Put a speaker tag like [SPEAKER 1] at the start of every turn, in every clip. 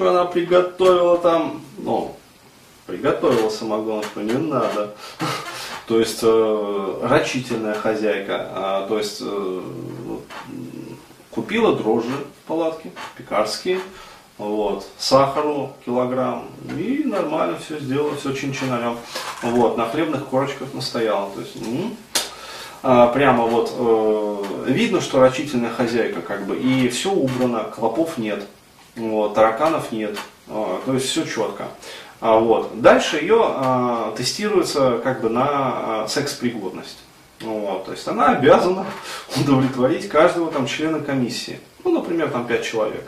[SPEAKER 1] она приготовила там, ну, приготовила самогонку, не надо. То есть э, рачительная хозяйка, а, то есть э, купила дрожжи в палатке, пекарские, вот, сахару килограмм, и нормально все сделала, все чин-чинарем. Вот, на хлебных корочках настояла. То есть, м-м, прямо вот э, видно, что рачительная хозяйка, как бы, и все убрано, клопов нет, вот, тараканов нет, э, то есть все четко. А, вот. Дальше ее а, тестируется как бы на а, секс-пригодность. Вот, то есть она обязана удовлетворить каждого там члена комиссии. Ну, например, там 5 человек.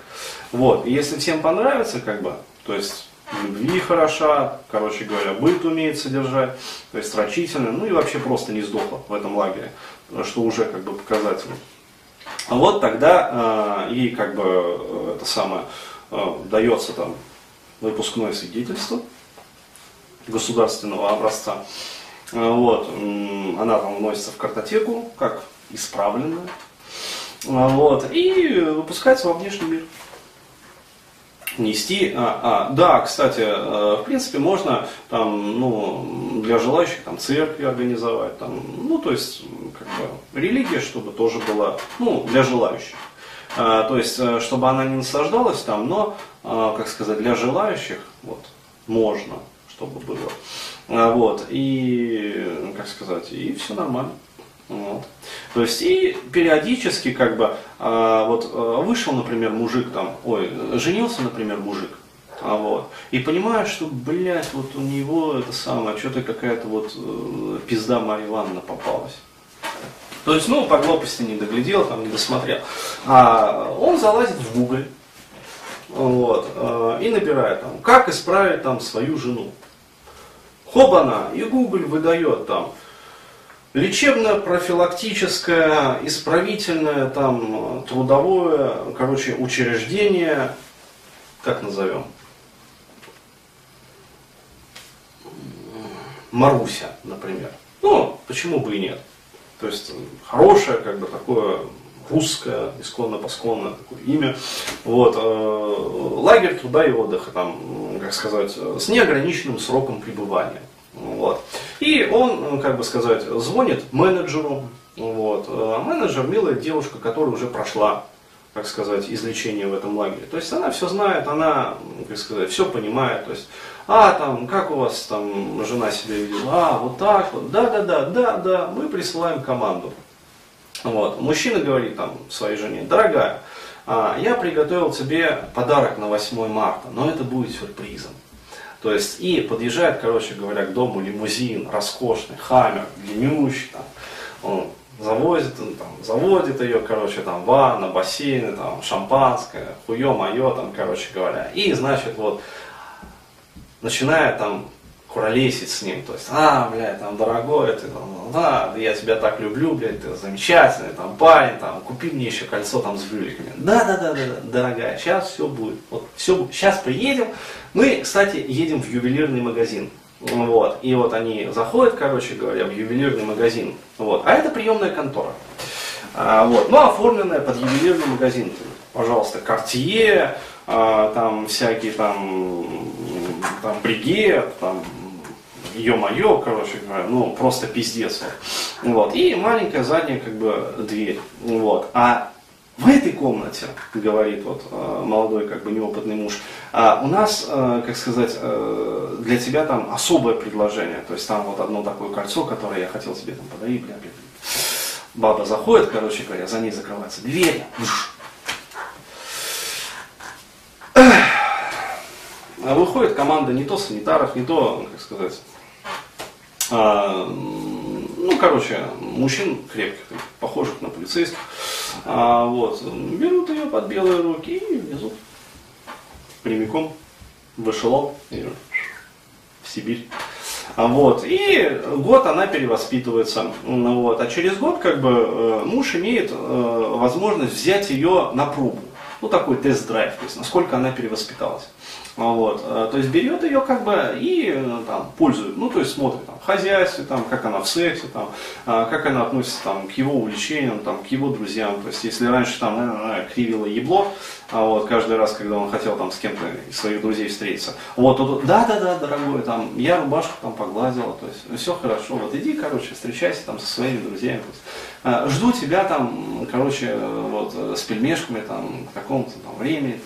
[SPEAKER 1] Вот. И если всем понравится, как бы, то есть любви хороша, короче говоря, быт умеет содержать, то есть рачительно, ну и вообще просто не сдохла в этом лагере, что уже как бы показательно. Вот тогда э, ей как бы э, это самое э, дается там выпускное свидетельство государственного образца. Э, вот, она там вносится в картотеку, как исправленная. Э, вот, и выпускается во внешний мир. Нести. А, а, да, кстати, в принципе, можно там, ну, для желающих там церкви организовать, там, ну, то есть, как бы, религия, чтобы тоже была, ну, для желающих. А, то есть, чтобы она не наслаждалась там, но, как сказать, для желающих, вот, можно чтобы было. А, вот, и, как сказать, и все нормально. Вот. То есть и периодически как бы а, вот а, вышел, например, мужик там, ой, женился, например, мужик, а вот, и понимаешь, что, блядь, вот у него это самое, что-то какая-то вот э, пизда Марья Ивановна попалась. То есть, ну, по глупости не доглядел, там, не досмотрел. А он залазит в Google, вот, э, и набирает там, как исправить там свою жену. Хобана, и Google выдает там лечебно-профилактическое, исправительное, там, трудовое, короче, учреждение, как назовем? Маруся, например. Ну, почему бы и нет? То есть хорошее, как бы такое русское, исконно-посконное такое имя. Вот, э, лагерь труда и отдыха, там, как сказать, с неограниченным сроком пребывания. Вот. И он, как бы сказать, звонит менеджеру. Вот. А менеджер милая девушка, которая уже прошла, как сказать, излечение в этом лагере. То есть она все знает, она, как сказать, все понимает. То есть, а там, как у вас там жена себя ведет? А, вот так вот, да, да, да, да, да, мы присылаем команду. Вот. Мужчина говорит там своей жене, дорогая, а, я приготовил тебе подарок на 8 марта, но это будет сюрпризом. То есть и подъезжает, короче говоря, к дому лимузин, роскошный, хаммер, длиннющий, там, завозит, он, там, заводит ее, короче, там, ванна, бассейны, там, шампанское, хуе мое, там, короче говоря. И, значит, вот, начинает там куролесить с ним, то есть, а, блядь, там, дорогой, ты, там, да, я тебя так люблю, блядь, ты замечательный, там, парень, там, купи мне еще кольцо, там, с брюликами. Да, да, да, да, дорогая, сейчас все будет, вот, все, сейчас приедем. Мы, кстати, едем в ювелирный магазин, вот, и вот они заходят, короче говоря, в ювелирный магазин, вот, а это приемная контора, а, вот, ну, оформленная под ювелирный магазин, пожалуйста, Cartier, а, там всякие там, там бригет, там ё-моё, короче говоря, ну, просто пиздец. Вот. И маленькая задняя, как бы, дверь. Вот. А в этой комнате, говорит вот э, молодой, как бы, неопытный муж, а у нас, э, как сказать, э, для тебя там особое предложение. То есть там вот одно такое кольцо, которое я хотел тебе там подарить, бля, бля. Баба заходит, короче говоря, за ней закрывается дверь. Выходит команда не то санитаров, не то, как сказать, ну, короче, мужчин крепких, похожих на полицейских, а, вот, берут ее под белые руки и везут прямиком в эшелон и в Сибирь. А, вот, и год она перевоспитывается. Вот, а через год как бы э, муж имеет э, возможность взять ее на пробу. Ну, такой тест-драйв, то есть насколько она перевоспиталась. Вот. Э, то есть берет ее как бы и э, там, пользует, ну то есть смотрит там, в хозяйстве, там, как она в сексе, там, а, как она относится там, к его увлечениям, там, к его друзьям. То есть если раньше там, наверное, кривила ебло, а вот каждый раз, когда он хотел там с кем-то из своих друзей встретиться. Вот, тут, да, да, да, дорогой, там, я рубашку там погладила, то есть все хорошо, вот иди, короче, встречайся там со своими друзьями. То есть, а, жду тебя там, короче, вот, с пельмешками там, к такому-то там времени,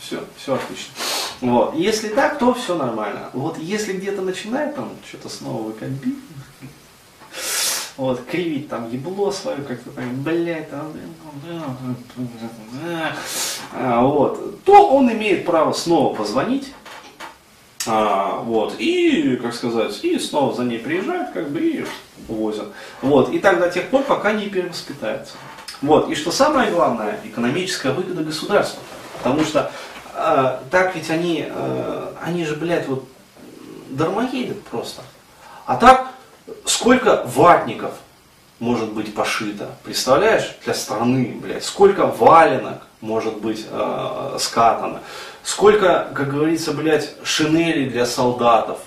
[SPEAKER 1] все, все отлично. Вот. Если так, то все нормально. Вот если где-то начинает там что-то снова выкомбить, вот, кривить там ебло свое, как-то так, блядь, там, а, вот, то он имеет право снова позвонить, а, вот, и, как сказать, и снова за ней приезжают, как бы, и увозят. Вот, и так до тех пор, пока не перевоспитается. Вот, и что самое главное, экономическая выгода государства. Потому что э, так ведь они, э, они же, блядь, вот дармоедят просто. А так сколько ватников может быть пошито, представляешь, для страны, блядь, сколько валенок может быть э, скатано, сколько, как говорится, блядь, шинелей для солдатов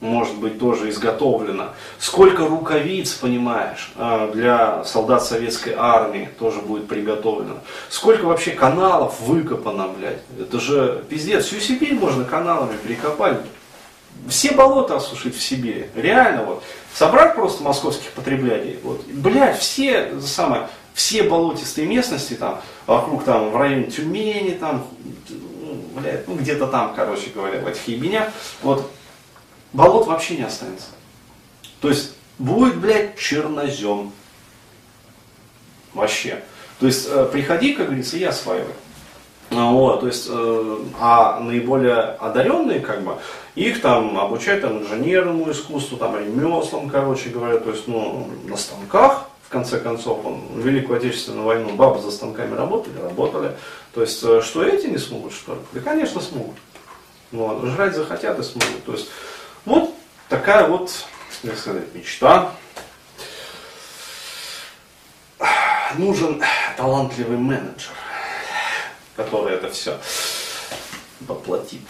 [SPEAKER 1] может быть тоже изготовлено, сколько рукавиц, понимаешь, э, для солдат советской армии тоже будет приготовлено, сколько вообще каналов выкопано, блядь, это же пиздец, всю Сибирь можно каналами перекопать, все болота осушить в Сибири. Реально вот. Собрать просто московских потребителей. Вот. Блядь, все, самое, все болотистые местности там, вокруг там, в районе Тюмени, там, ну, блядь, ну где-то там, короче говоря, в этих ебенях, вот, болот вообще не останется. То есть, будет, блядь, чернозем. Вообще. То есть, э, приходи, как говорится, и осваивай. А, вот, то есть, э, а наиболее одаренные, как бы, их там обучают там, инженерному искусству, там, ремеслам, короче говоря, то есть, ну, на станках, в конце концов, он, Великую Отечественную войну бабы за станками работали, работали. То есть, э, что эти не смогут, что ли? Да, конечно, смогут. Вот, жрать захотят и смогут. То есть, вот такая вот, как сказать, мечта. Нужен талантливый менеджер который это все воплотит.